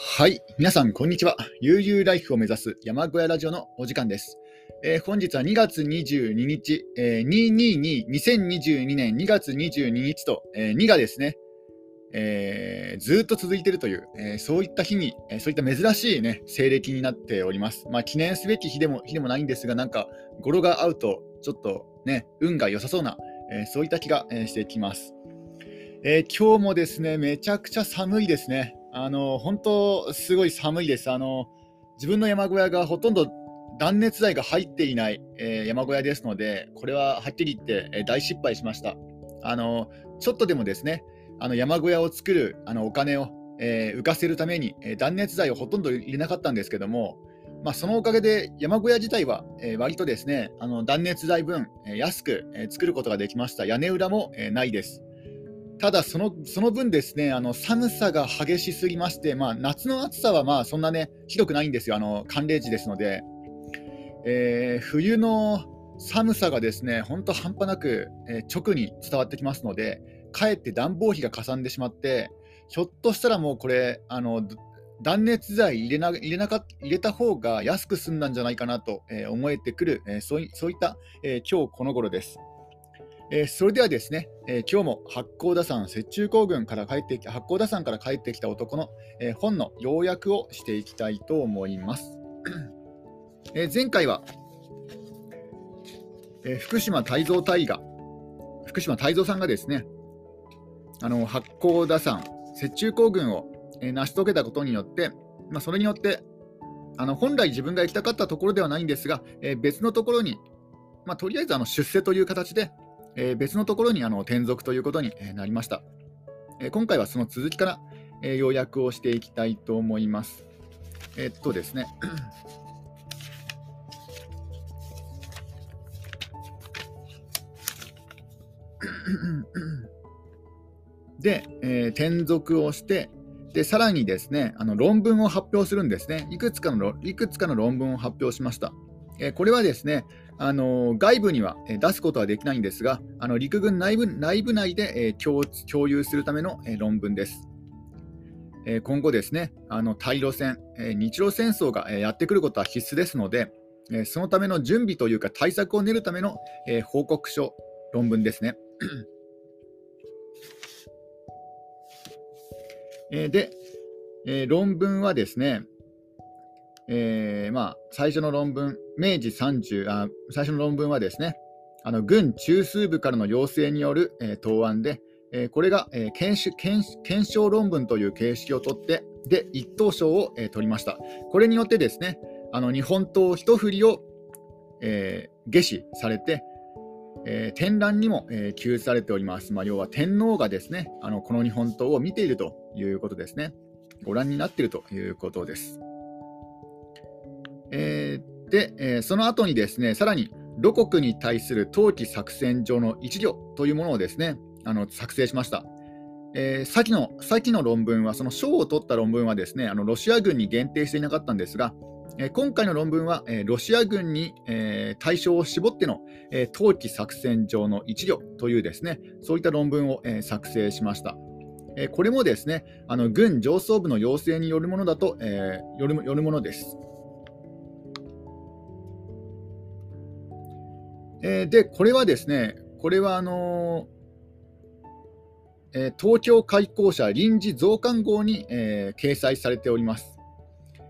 はい。皆さん、こんにちは。悠々ライフを目指す山小屋ラジオのお時間です。えー、本日は2月22日、えー、222、2022年2月22日と、えー、2がですね、えー、ずっと続いているという、えー、そういった日に、えー、そういった珍しい、ね、西暦になっております。まあ、記念すべき日でも日でもないんですが、なんか語呂が合うと、ちょっとね、運が良さそうな、えそういった気が、えしてきます、え今日もですね、めちゃくちゃ寒いですね。あの本当、すごい寒いです。あの自分の山小屋がほとんど断熱材が入っていない、えー、山小屋ですので、これははっきり言って、えー、大失敗しました。あのちょっとでもですね、あの山小屋を作るあのお金を、えー、浮かせるために、え断熱材をほとんど入れなかったんですけども、まあ、そのおかげで山小屋自体は、え割とですねあの断熱材分、え安く、え作ることができました。屋根裏も、えないです。ただその、その分ですね、あの寒さが激しすぎまして、まあ、夏の暑さはまあそんなね、ひどくないんですよ、あの寒冷地ですので、えー、冬の寒さがですね、本当半端なく、えー、直に伝わってきますので、かえって暖房費がかさんでしまって、ひょっとしたらもうこれ、あの断熱材入れな入れなか入れた方が安く済んだんじゃないかなと、えー、思えてくる、えー、そういそういった、えー、今日この頃です。えー、それではですね、えー、今日も八甲田山雪中行軍から帰ってき八甲田山から帰ってきた男の、えー、本の要約をしていきたいと思います。え前回は、え福島泰造大河、福島泰造さんがですね、あの八甲田山雪中行軍を、え成し遂げたことによって、まあ、それによってあの本来自分が行きたかったところではないんですが、え別のところに、まあ、とりあえずあの出世という形で、えー、別のところにあの転属ということになりました。え、今回はその続きから、え、要約をしていきたいと思います。えっとですね。で、えー、転属をして、でさらにですねあの論文を発表するんですねいくつかの。いくつかの論文を発表しました。えー、これはですねあの外部には出すことはできないんですが、あの陸軍内部内部内で共共有するための論文です。今後ですね、あの対ロ戦、日露戦争がやってくることは必須ですので、そのための準備というか対策を練るための報告書、論文ですね。で、論文はですね、えー、まあ、最初の論文、明治30あ、最初の論文はですね、あの軍中枢部からの要請による、えー、答案で、えー、これが、えー、検検検証論文という形式をとって、で、一等賞を、えー、取りました。これによってですね、あの日本刀一振りを、えー、下賜されて、えー、展覧にも、えー、記述されております。まあ、要は天皇がですね、あのこの日本刀を見ているということですね。ご覧になっているということです。えー、で、えー、その後にですね、さらに露国に対する冬季作戦上の一行というものをですね、あの作成しました。えー、先の先の論文は、その賞を取った論文はですね、あのロシア軍に限定していなかったんですが、えー、今回の論文は、えー、ロシア軍に、えー、対象を絞っての、えー、冬季作戦上の一行というですね、そういった論文を、えー、作成しました。え、これもですね、あの軍上層部の要請によるものだと、えー、よるよるものです。えー、で、これはですね、これはあのー、えー、東京開港者臨時増刊号に、え掲載されております。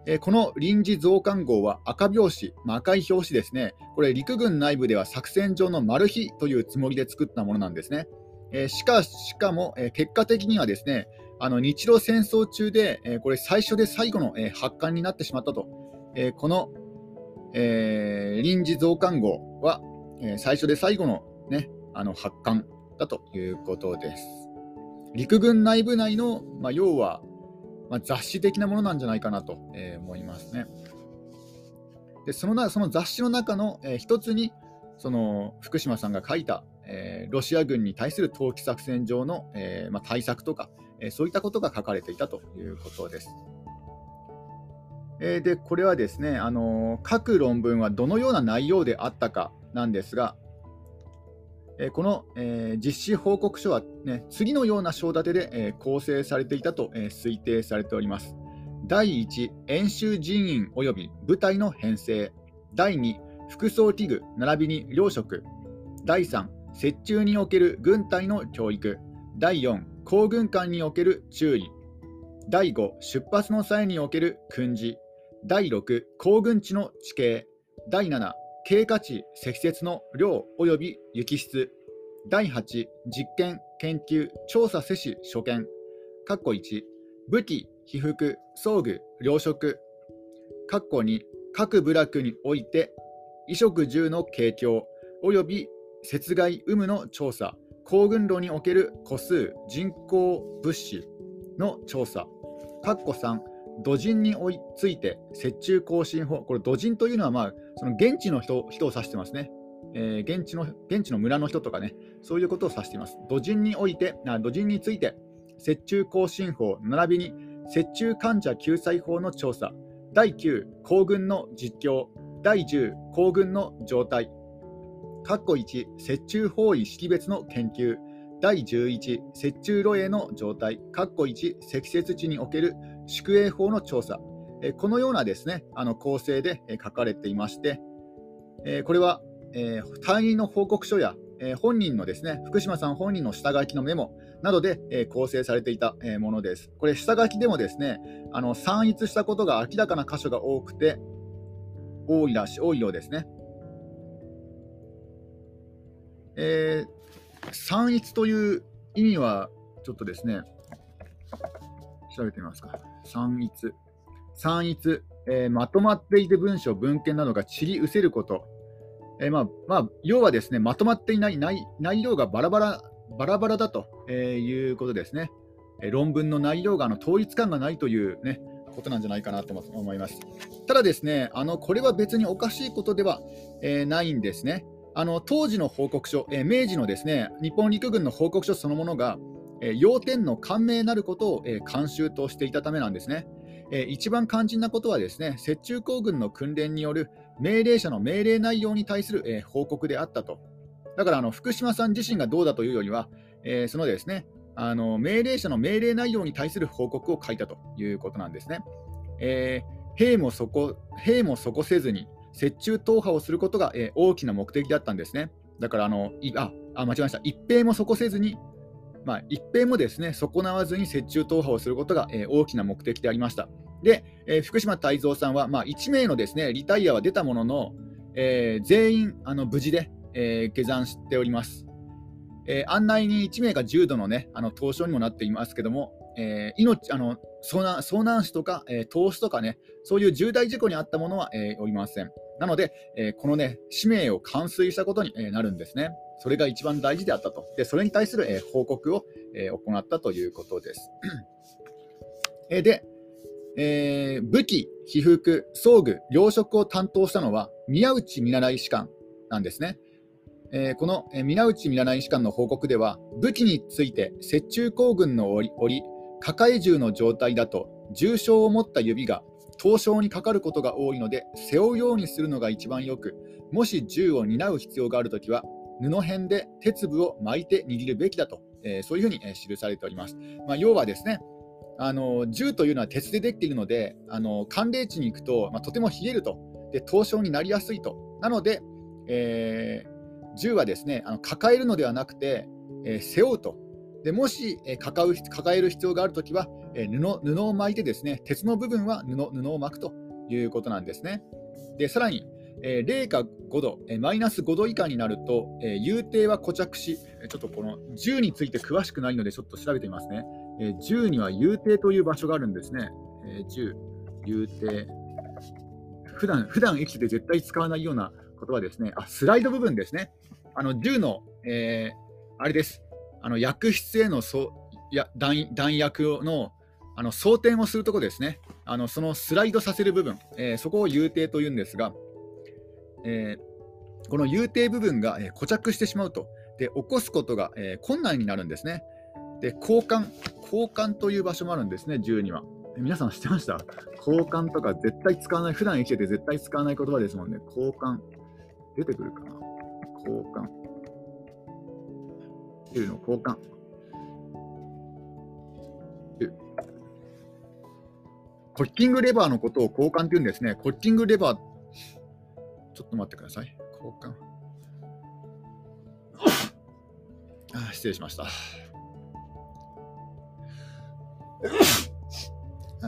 えこの臨時増刊号は赤表紙、まあ、赤い表紙ですね、これ陸軍内部では作戦上のマル秘というつもりで作ったものなんですね。えしかしかも、え結果的にはですね、あの日露戦争中で、えこれ最初で最後の、え発刊になってしまったと。えこの、え臨時増刊号は、えー、最初で最後の,、ね、あの発刊だということです。陸軍内部内の、まあ、要は、まあ、雑誌的なものなんじゃないかなと、えー、思いますね。でそのなその雑誌の中の、えー、一つにその福島さんが書いた、えー、ロシア軍に対する投機作戦上の、えーまあ、対策とか、えー、そういったことが書かれていたということです。えー、でこれはですね、あの各論文はどのような内容であったかなんですが、えこの、え実施報告書は、ね、次のような章立てで、え構成されていたと、え推定されております。第1、演習人員及び部隊の編成。第2、服装器具並びに糧食。第3、折衷における軍隊の教育。第4、行軍艦における注意。第5、出発の際における訓示。第6、行軍地の地形。第7、経過値、積雪の量及び雪質。第8、実験、研究、調査、施し、所見。括弧1、武器、被服、装具、糧食。括弧2、各部落において、衣食住の提供、及び雪害有無の調査、行軍路における個数、人口物資の調査。括弧3、土人に追いついて雪中行進法、これ土人というのは、まあ、その現地の人人を指してますね。えー、現地の現地の村の人とかね、そういうことを指しています。土人において、あ土人について、雪中行進法、並びに雪中患者救済法の調査、第9、行軍の実況、第10、行軍の状態、括弧1、雪中方位識別の研究、第11、雪中路営の状態、括弧1、積雪地における宿営法の調査、えこのようなですね、あの構成で書かれていまして、えこれは、え隊員の報告書や、え本人のですね、福島さん本人の下書きのメモなどで、え構成されていた、えものです。これ、下書きでもですね、あの散逸したことが明らかな箇所が多くて、多いらし多いようですね。えー、散逸という意味は、ちょっとですね、調べてみますか。散逸。散逸、えー、まとまっていて文章、文献などが散り失せること。えー、まあまあ、要はですね、まとまっていない内内容がバラバラバラバラだと、えー、いうことですね。え論文の内容があの統一感がないという、ね、ことなんじゃないかなと思います。ただですね、あのこれは別におかしいことでは、えないんですね。あの当時の報告書、え明治のですね日本陸軍の報告書そのものが、え要点の感銘なることを、え慣習としていたためなんですね。え一番肝心なことはですね雪中行軍の訓練による命令者の命令内容に対する、え報告であったと。だからあの福島さん自身がどうだというよりは、えー、そのですねあの命令者の命令内容に対する報告を書いたということなんですね。えー、兵もそこ兵もそこせずに雪中踏破をすることが、えー、大きな目的だったんですね。だからあのいああ間違えました一兵もそこせずに、まあ、一兵もですね損なわずに雪中踏破をすることが、えー、大きな目的でありました。で、えー、福島泰造さんは、まあ、1名のですねリタイアは出たものの、えー、全員あの無事で、えー、下山しております。えー、案内人1名が重度の,、ね、あの凍傷にもなっていますけども、えー、命あの遭難遭難死とか、えー、凍死とかね、そういう重大事故にあったものは、えー、おりません。なので、えー、このね、使命を完遂したことに、え、なるんですね。それが一番大事であったと。で、それに対する、えー、報告を、えー、行ったということです。えー、で、えー、武器、被服、装具、糧食を担当したのは宮内見習い士官なんですね。えー、この、えー、皆内見習い士官の報告では、武器について雪中行軍の折、抱え銃の状態だと、重傷を持った指が凍傷にかかることが多いので、背負うようにするのが一番よく、もし銃を担う必要があるときは、布片で鉄部を巻いて握るべきだと、えー、そういうふうに、え記されております。まあ、要はですね、あの銃というのは鉄でできているので、あの寒冷地に行くと、まあ、とても冷えるとで、凍傷になりやすいと。なので、えー銃はですねあの抱えるのではなくて、えー、背負うと。でもし、え、抱う抱える必要があるときは、え、布布を巻いてですね鉄の部分は布布を巻くということなんですね。でさらに、え、0か5度、え、マイナス5度以下になると、えー、遊艇は固着し、ちょっとこの銃について詳しくないので、ちょっと調べてみますね。えー、銃には遊艇という場所があるんですね。えー、銃、遊艇。普段普段生きてて絶対使わないような言葉ですね。あ、スライド部分ですね。あの銃の、えー、あれです。あの薬室へのそや弾弾薬のあの装填をするところですね。あのそのスライドさせる部分、えー、そこを遊艇というんですが、えー、この遊艇部分が、え、固着してしまうと、で起こすことが、え、困難になるんですね。で交換、交換という場所もあるんですね、銃には。皆さん知ってました？交換とか絶対使わない、普段生きてて絶対使わない言葉ですもんね。交換。出てくるかな？交換。9の交換。コッキングレバーのことを交換って言うんですね。コッキングレバー、ちょっと待ってください。交換。あ失礼しました。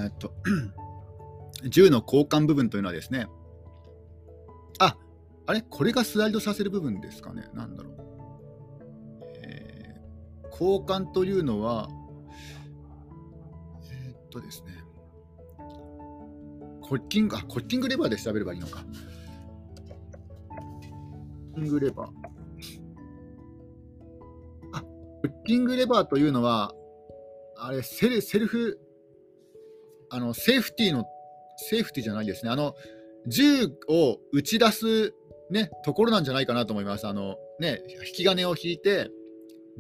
えっと、銃の交換部分というのはですね、あ、あれ？これがスライドさせる部分ですかねなんだろう。交換というのは、えー、っとですね、コッキング、あ、コッキングレバーで調べればいいのか。コッキングレバー。あ、コッキングレバーというのは、あれセル、セルフ、あの、セーフティーの、セーフティーじゃないですね。あの、銃を撃ち出す、ね、ところなんじゃないかなと思います。あの、ね、引き金を引いて、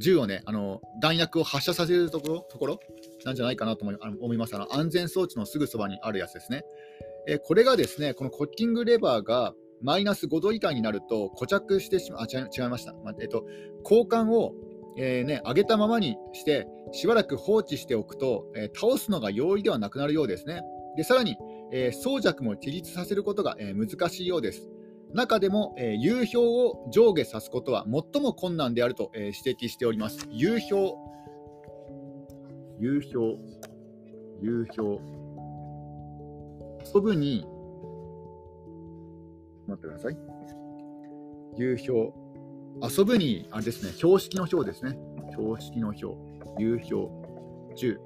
銃をね、あの、弾薬を発射させるところ、ところなんじゃないかなと思います。あの、安全装置のすぐそばにあるやつですね。えこれがですね、このコッキングレバーがマイナス5度以下になると固着してしまう、あ、違いました。まえっと、交換をえーね、上げたままにしてしばらく放置しておくと、えー、倒すのが容易ではなくなるようですね。でさらに、えー、装着も起立させることが、え難しいようです。中でも、え流氷を上下さすことは最も困難であると、え指摘しております。流氷、流氷、流氷。遊ぶに、待ってください。流氷。遊ぶに、あれですね、標識の表ですね。標識の表、流氷、10。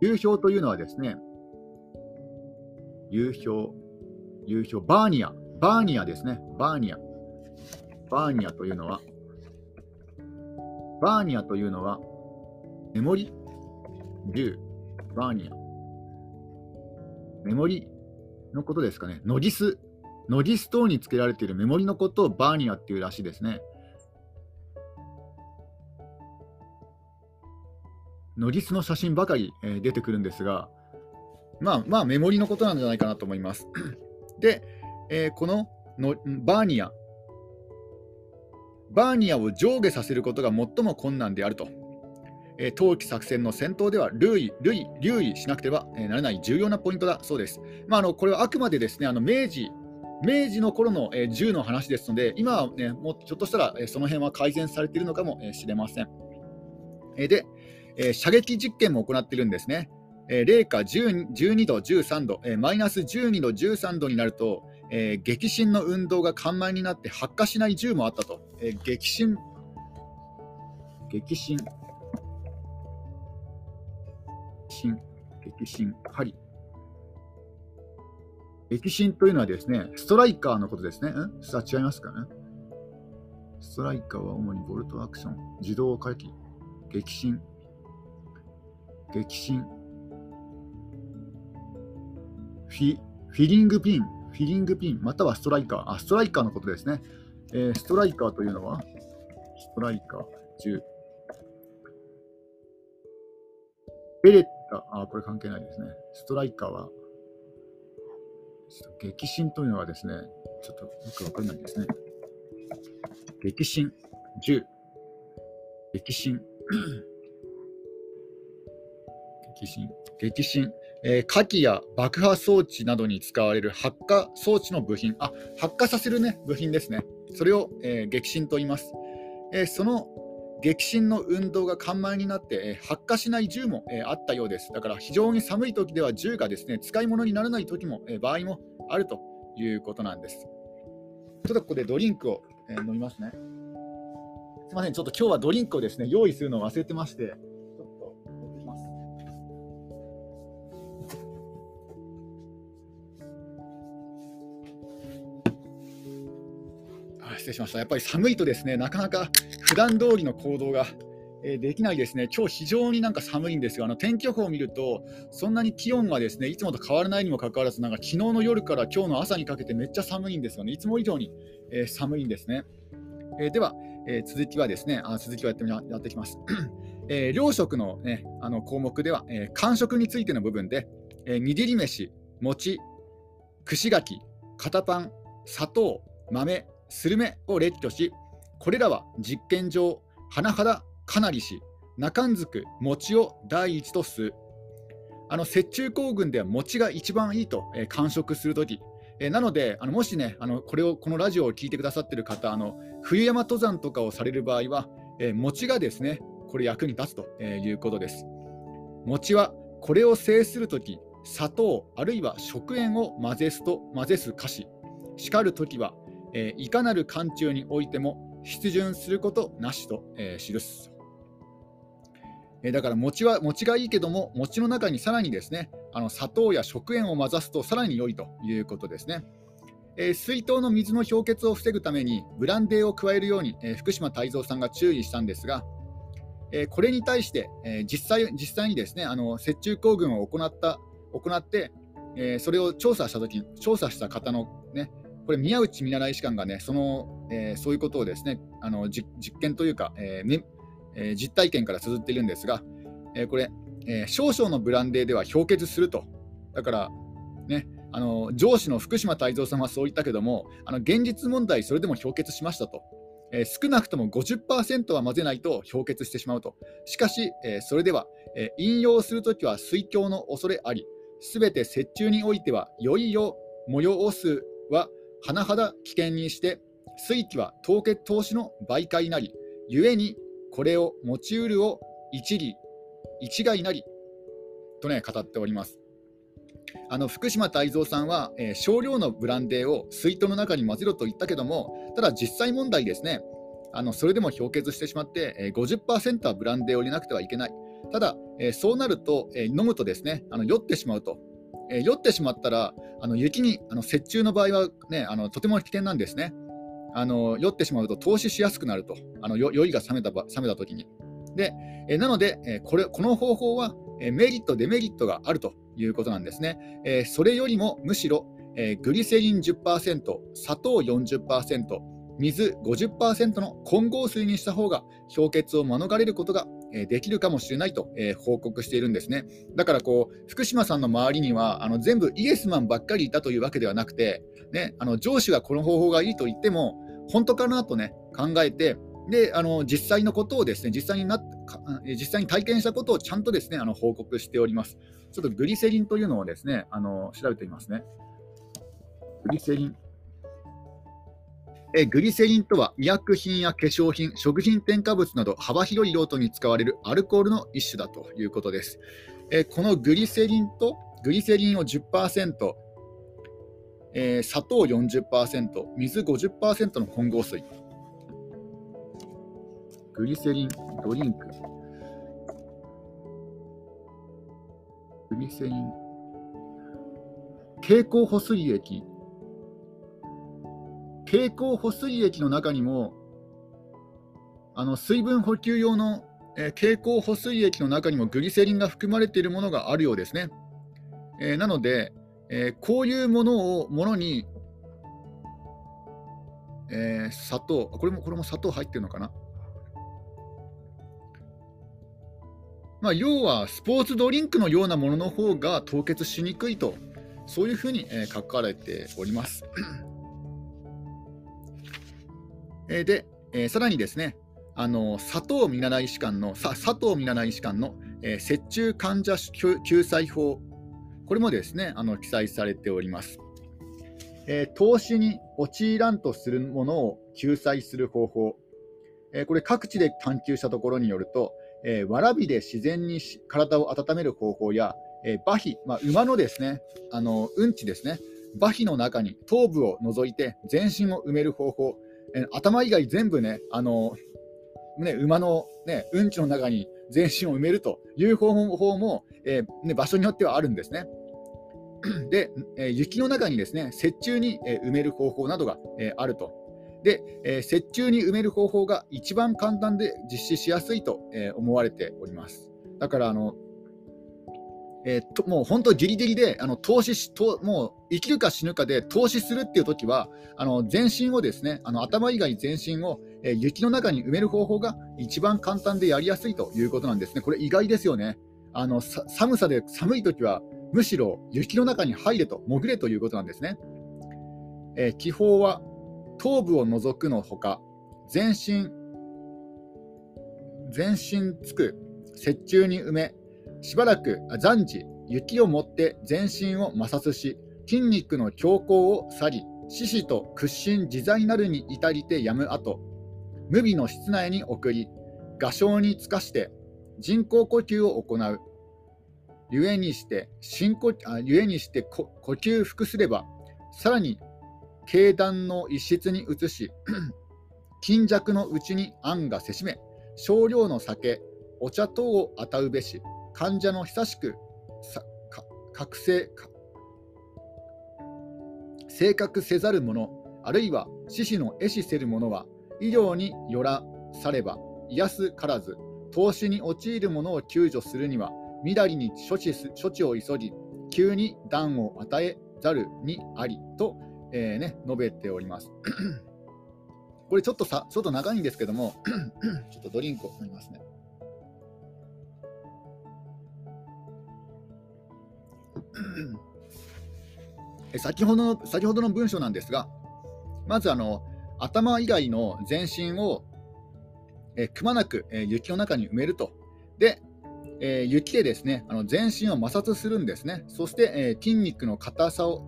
流氷というのはですね、流氷、流氷、バーニア、バーニアですね、バーニア。バーニアというのは、バーニアというのは、メモリ、竜、バーニア。メモリ？のことですかね。ノギス、ノギス等につけられているメモリのことをバーニアっていうらしいですね。ノギスの写真ばかり、えー、出てくるんですが、まあまあメモリのことなんじゃないかなと思います。で、えー、こののバーニア、バーニアを上下させることが最も困難であると。えー、冬季作戦の戦闘では留意留意留意しなくてはならない重要なポイントだそうです。まあ、あのこれはあくまでですねあの明治明治の頃の、えー、銃の話ですので、今は、ね、もうひょっとしたら、えー、その辺は改善されているのかもしれません。えー、で、え射撃実験も行っているんですね。え零下12度、13度、えマイナス12度、13度になると、え激震の運動が緩慢になって発火しない銃もあったと。え激震、激震。激、震、激震、針。激震というのはですね、ストライカーのことですね。ん？さあ違いますかね？ストライカーは主にボルトアクション、自動回帰、激震、激震、フィフィリングピン、フィリングピン、またはストライカー、あ、ストライカーのことですね。えー、ストライカーというのは、ストライカー、10。ベレッタ、あ、これ関係ないですね。ストライカーは、激震というのはですね、ちょっとよくわかんないですね。激震、10、激震、激震、激震、えー、火器や爆破装置などに使われる発火装置の部品、あ発火させる、ね、部品ですね。それを、えー、激震と言います。えー、その激震の運動が緩慢になって、え発火しない銃も、えあったようです。だから非常に寒い時では銃がですね使い物にならない時も、え場合もあるということなんです。ちょっとここでドリンクを、え飲みますね。すみません、ちょっと今日はドリンクをですね用意するのを忘れてまして、失礼しました。やっぱり寒いとですね、なかなか普段通りの行動が、えできないですね。今日非常になんか寒いんですよ。あの天気予報を見ると、そんなに気温がですね、いつもと変わらないにもかかわらず、なんか昨日の夜から今日の朝にかけてめっちゃ寒いんですよね。いつも以上に、えー、寒いんですね。えー、では、えー、続きはですね、あ続きはやってやっていきます。え糧食の,、ね、あの項目では、え間食についての部分で、え握り飯、餅、串柿、片パン、砂糖、豆、スルメを列挙し、これらは実験上、甚だかなりし、中んずく餅を第一とす。あの雪中行軍では餅が一番いいと、えー、完食するとき、え、なので、あのもしね、あのこれをこのラジオを聞いてくださっている方、あの冬山登山とかをされる場合は、え、餅がですね、これ役に立つということです。餅はこれを制するとき、砂糖あるいは食塩を混ぜすと混ぜす菓子、叱るときは、えー、いかなる寒中においても出巡することなしと、えー、記す。えー、だから餅は餅がいいけども、餅の中にさらにですねあの砂糖や食塩を混ざすとさらに良いということですね。えー、水筒の水の氷結を防ぐためにブランデーを加えるように、えー、福島泰造さんが注意したんですが、えー、これに対して、え実際実際にですねあの雪中行軍を行った行って、えそれを調査した時調査した方の、ね、これ宮内見習い士官がねその、えそういうことをですねあの実験というか、えねえ実体験から綴っているんですが、えこれ、え少々のブランデーでは氷結すると。だからねあの上司の福島泰造さんはそう言ったけども、あの現実問題、それでも氷結しましたと。えー、少なくとも50%は混ぜないと氷結してしまうと。しかし、えー、それでは、えー、引用するときは水郷の恐れあり、すべて折衷においては、よいよ催すは甚だ危険にして、水気は凍結投資の媒介なり、故にこれを持ちうるを一理、一概なり、とね、語っております。あの福島泰造さんは、えー、少量のブランデーを水筒の中に混ぜろと言ったけども、ただ実際問題ですね、あのそれでも氷結してしまって、えー、50%はブランデーを入れなくてはいけない。ただ、えー、そうなると、え、飲むとですねあの酔ってしまうと。えー、酔ってしまったら、あの雪にあの雪中の場合は、ね、あのとても危険なんですね。あの酔ってしまうと投資しやすくなると、あの酔いが冷めた冷めた時に。でえなので、えこれこの方法は、えメリット、デメリットがあるということなんですね。えそれよりもむしろ、えグリセリン10%、砂糖40%、水50%の混合水にした方が氷結を免れることができるかもしれないと報告しているんですね。だからこう福島さんの周りにはあの全部イエスマンばっかりいたというわけではなくて、ね、あの上司がこの方法がいいと言っても本当かなとね考えてであの実際のことをですね実際にな実際に体験したことをちゃんとですねあの報告しております。ちょっとグリセリンというのをですねあの調べてみますね。グリセリンえグリセリンとは医薬品や化粧品、食品添加物など幅広い用途に使われるアルコールの一種だということです。えこのグリセリンとグリセリンを10%、えー、砂糖40%、水50%の混合水。グリセリンドリンク。グリセリン。経口補水液経口補水液の中にもあの水分補給用の、えー、経口補水液の中にもグリセリンが含まれているものがあるようですね。えー、なので、えー、こういうものをものに、え砂糖これもこれも砂糖入ってるのかな？まあ、要はスポーツドリンクのようなものの方が凍結しにくいとそういうふうに、え書かれております。えー、で、えー、さらにですね、あの佐藤見習い士官の佐藤見習い士官の、えー、雪中患者救済法、これもですねあの記載されております。えー、投資に陥らんとするものを救済する方法、えー、これ各地で探求したところによると、えー、わらびで自然に体を温める方法や、え、馬皮、まあ、馬のですねあのうんちですね、馬皮の中に頭部を除いて全身を埋める方法、え頭以外全部ね、あのね馬の、ね、うんちの中に全身を埋めるという方法も、えー、ね、場所によってはあるんですね。で、え雪の中にですね雪中に、え埋める方法などが、えあると。で、え雪中に埋める方法が一番簡単で実施しやすいと、え思われております。だからあのえー、ともう本当、ギリギリであの投資しと、もう生きるか死ぬかで投資するっていう時は、あの全身をですね、あの頭以外全身を、えー、雪の中に埋める方法が一番簡単でやりやすいということなんですね。これ意外ですよね。あの寒さで寒い時は、むしろ雪の中に入れと、潜れということなんですね。えー、気泡は頭部を除くのほか、全身、全身つく、雪中に埋め、しばらく暫時雪をもって全身を摩擦し、筋肉の強行を去り、獅子と屈伸自在なるに至りてやむ後、無備の室内に送り、画商につかして人工呼吸を行う。ゆえにして深呼あゆえにして呼吸服すれば、さらに経団の一室に移し、金弱のうちに案がせしめ、少量の酒、お茶等を与うべし、患者の久しく覚醒正確せざる者、あるいは死死の絵師せる者は、医療によらされば、癒すからず、投資に陥る者を救助するには、みだりに処置処置を急ぎ、急に暖を与えざるにありと、えー、ね、述べております。これちょっとさ、ちょっと長いんですけども、ちょっとドリンクを飲みますね。先ほどの先ほどの文章なんですが、まずあの頭以外の全身を、えくまなく、え雪の中に埋めると。で、え、雪でですねあの全身を摩擦するんですね。そして、え、筋肉の硬さを、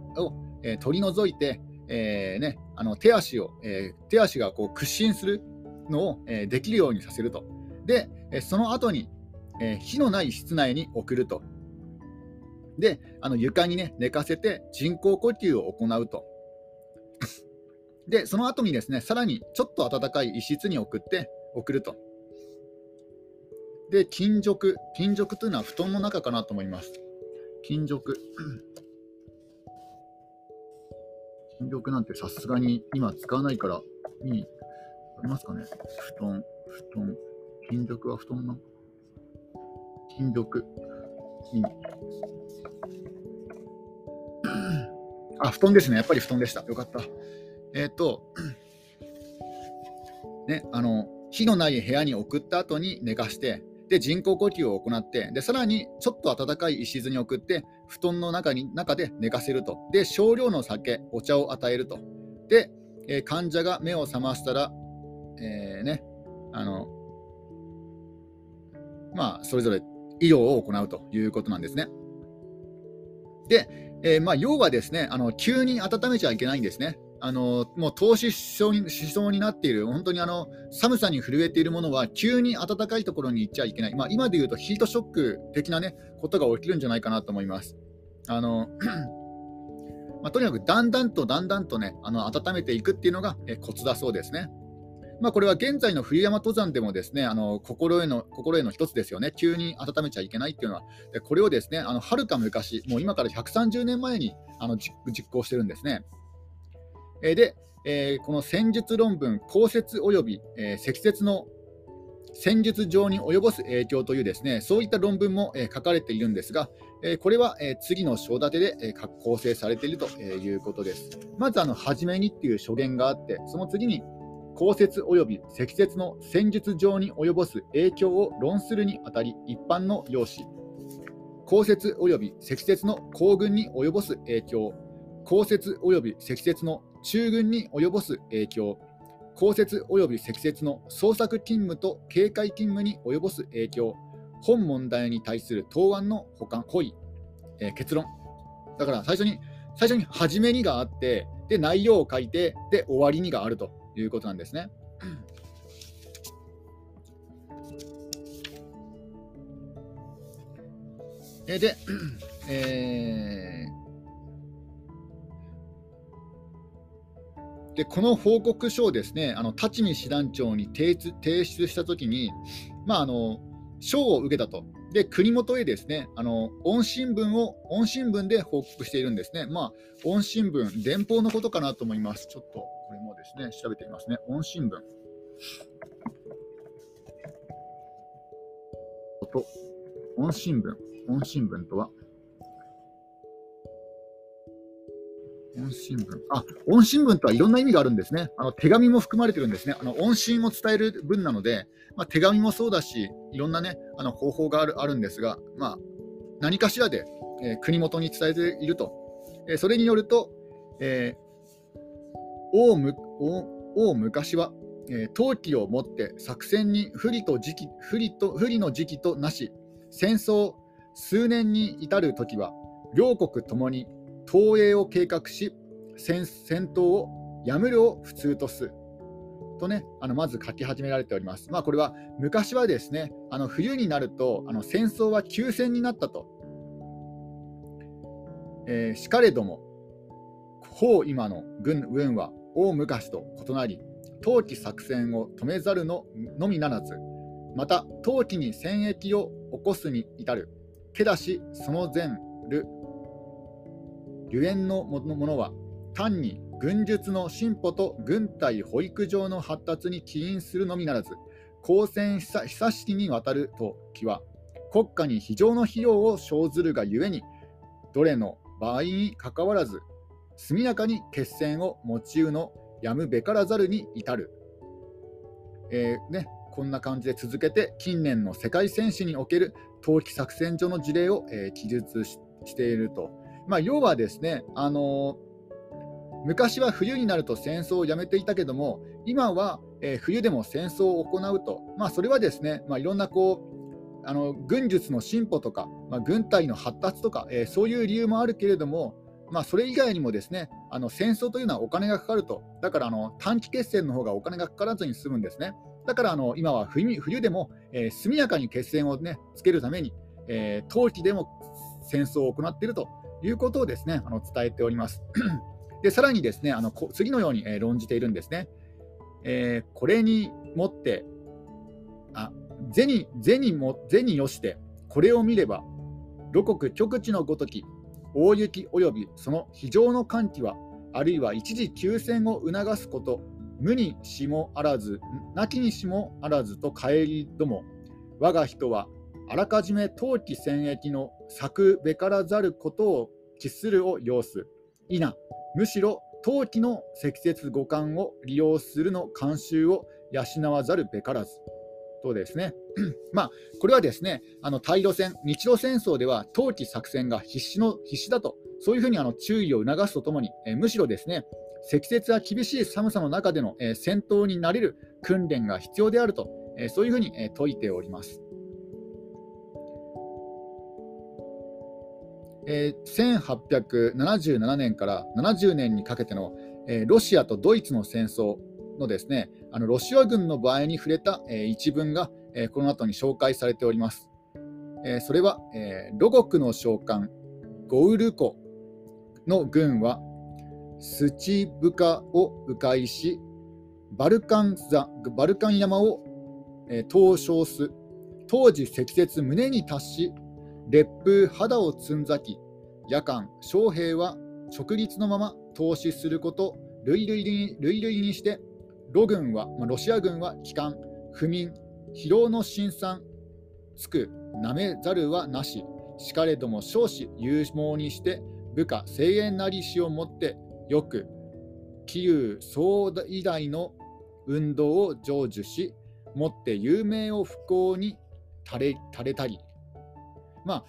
え、取り除いて、えーね、あの手足を、え手足がこう屈伸するのを、えできるようにさせると。で、えその後に、え火のない室内に送ると。で、あの床に、ね、寝かせて人工呼吸を行うと。で、その後にですね、さらにちょっと暖かい一室に送って送ると。で、金属。金属というのは布団の中かなと思います。金属。金属なんてさすがに今使わないから意味ありますかね？布団、布団。金属は布団の金属。金あ、布団ですね。やっぱり布団でした。よかった。えっ、ー、と、ね、あの、火のない部屋に送った後に寝かして、で、人工呼吸を行って、で、さらにちょっと暖かい石図に送って、布団の中に中で寝かせると。で、少量の酒、お茶を与えると。で、えー、患者が目を覚ましたら、えー、ね、あの、まあ、それぞれ医療を行うということなんですね。で、えー、まあ、要はですねあの、急に温めちゃいけないんですね。あのもう投資しそうにしそうになっている、本当にあの寒さに震えているものは、急に暖かいところに行っちゃいけない、まあ、今でいうとヒートショック的な、ね、ことが起きるんじゃないかなと思います。あのまあ、とにかくだんだんとだんだんとね、あの温めていくっていうのが、えコツだそうですね。まあ、これは現在の冬山登山でもですねあの心得の心得の一つですよね、急に温めちゃいけないっていうのは、でこれをですねはるか昔、もう今から130年前にあの実行してるんですね。え、で、えー、この戦術論文、降雪及び、えー、積雪の戦術上に及ぼす影響というですねそういった論文も、えー、書かれているんですが、えー、これは、えー、次の章立てで、えー、構成されているということです。まず、あの初めにっていう書言があって、その次に降雪及び積雪の戦術上に及ぼす影響を論するにあたり、一般の用紙、降雪及び積雪の行軍に及ぼす影響、降雪及び積雪の中軍に及ぼす影響、降雪及び積雪の捜索勤務と警戒勤務に及ぼす影響、本問題に対する答案の保管、保意、えー、結論。だから最初に、最初に初めにがあって、で、内容を書いて、で、終わりにがあると。いうことなんですね。で、えー、でこの報告書をですね、あの立見師団長に提出提出したときに、まあ、あの賞を受けたと。で、国元へですね、あの音新聞を、音新聞で報告しているんですね。まあ、音新聞、電報のことかなと思います。ちょっと。これもですね、調べてみますね。音新聞。音、音新聞。音新聞とは、音新聞。あ、音新聞とはいろんな意味があるんですね。あの手紙も含まれてるんですね。あの音信を伝える文なので、まあ、手紙もそうだし、いろんなね、あの方法があるあるんですが、まあ、何かしらで、えー、国元に伝えていると。えー、それによると、えー王王昔は、えー、陶器を持って作戦に不利と時期不利と不利の時期となし戦争数年に至る時は両国ともに東映を計画し戦闘をやめるを普通とすとね、あのまず書き始められております。まあ、これは昔はですね、あの冬になるとあの戦争は休戦になったと。えー、しかれども、法今の軍軍は大昔と異なり、冬季作戦を止めざるののみならず、また冬季に戦役を起こすに至る、けだしその前る、ゆえんのものは、単に軍術の進歩と軍隊保育場の発達に起因するのみならず、公戦久しきにわたるときは、国家に非常の費用を生ずるがゆえに、どれの場合にかかわらず、速やかに決戦を持ちうのやむべからざるに至る。えー、ね、こんな感じで続けて、近年の世界戦史における冬季作戦所の事例を、えー、記述していると。まあ、要はですね、あのー昔は冬になると戦争をやめていたけども、今は、え、冬でも戦争を行うと、まあ、それはですね、まあ、いろんなこうあの軍術の進歩とか、まあ、軍隊の発達とか、えー、そういう理由もあるけれども、まあ、それ以外にもですねあの戦争というのはお金がかかると、だからあの短期決戦の方がお金がかからずに済むんですね。だからあの今は冬冬でも、えー、速やかに決戦を、ね、つけるために、えー、冬季でも戦争を行っているということをですねあの伝えております。でさらにですねあの次のように、え、論じているんですね。えー、これにもって、あ銭銭も銭よして、これを見れば、露国極地のごとき、大雪及びその非常の寒気は、あるいは一時休戦を促すこと、無にしもあらず、なきにしもあらずと帰りども、我が人はあらかじめ冬季戦役の策べからざることを期するを要す。いな、むしろ冬季の積雪五感を利用するの慣習を養わざるべからず。とですね まあ、これはですね、あの対露戦、日露戦争では冬季作戦が必死の必死だと、そういうふうにあの注意を促すとともに、えむしろですね、積雪は厳しい寒さの中での、え戦闘になれる訓練が必要であると、えそういうふうに、え説いております。えー、1877年から70年にかけての、えー、ロシアとドイツの戦争のですねあのロシア軍の場合に触れた、えー、一文が、えー、この後に紹介されております。えー、それは、えー、ロ国の将官ゴウルコの軍はスチブカを迂回しバルカンザバルカン山を、えー、東照す当時積雪胸に達し烈風肌をつんざき、夜間、将兵は直立のまま投資すること、類々に類々にして、ロ軍は、まあ、ロシア軍は機関、不眠、疲労の辛酸、つく、なめざるはなし、しかれども少子勇猛にして、部下、声援なりしをもって、よく、気有総偉大の運動を成就し、もって有名を不幸に垂れ垂れたり、まあ、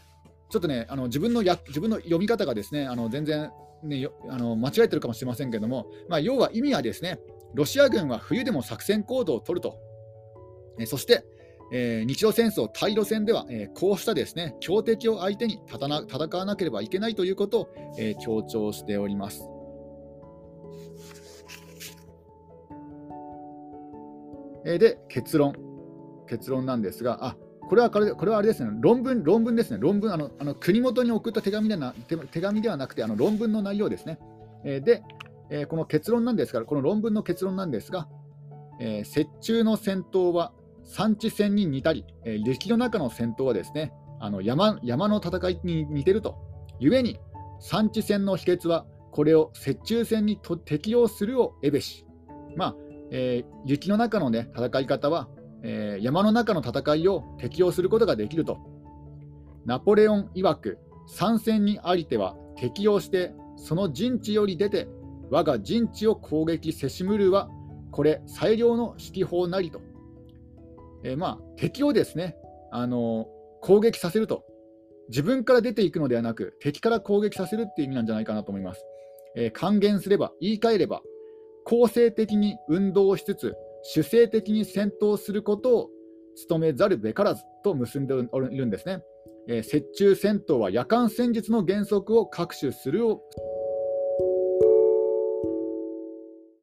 ちょっとね、あの自分のや自分の読み方がですね、あの全然、ね、あの間違えてるかもしれませんけども、まあ、要は意味はですね、ロシア軍は冬でも作戦行動を取ると。えそして、えー、日露戦争、対露戦では、えー、こうしたですね強敵を相手に戦わなければいけないということを、えー、強調しております。えで、結論。結論なんですが、あこれはこれこれはあれですね、論文、論文ですね、論文、あのあの国元に送った手紙でな手手紙ではなくて、あの論文の内容ですね。えー、で、えー、この結論なんですが、この論文の結論なんですが、えー、雪中の戦闘は産地戦に似たり、えー、雪の中の戦闘はですね、あの山山の戦いに似てると。ゆえに、産地戦の秘訣は、これを雪中戦にと適用するをえべし。まあえー、雪の中の、ね、戦い方は、えー、山の中の戦いを適用することができると。ナポレオン曰く、参戦にありては適用して、その陣地より出て、我が陣地を攻撃せしむるは、これ最良の指揮法なりと。えー、まあ、敵をですね、あのー、攻撃させると。自分から出ていくのではなく、敵から攻撃させるっていう意味なんじゃないかなと思います。えー、還元すれば、言い換えれば、構成的に運動をしつつ、主性的に戦闘することを務めざるべからずと結んでいるんですね。えー、雪中戦闘は夜間戦術の原則を各種するを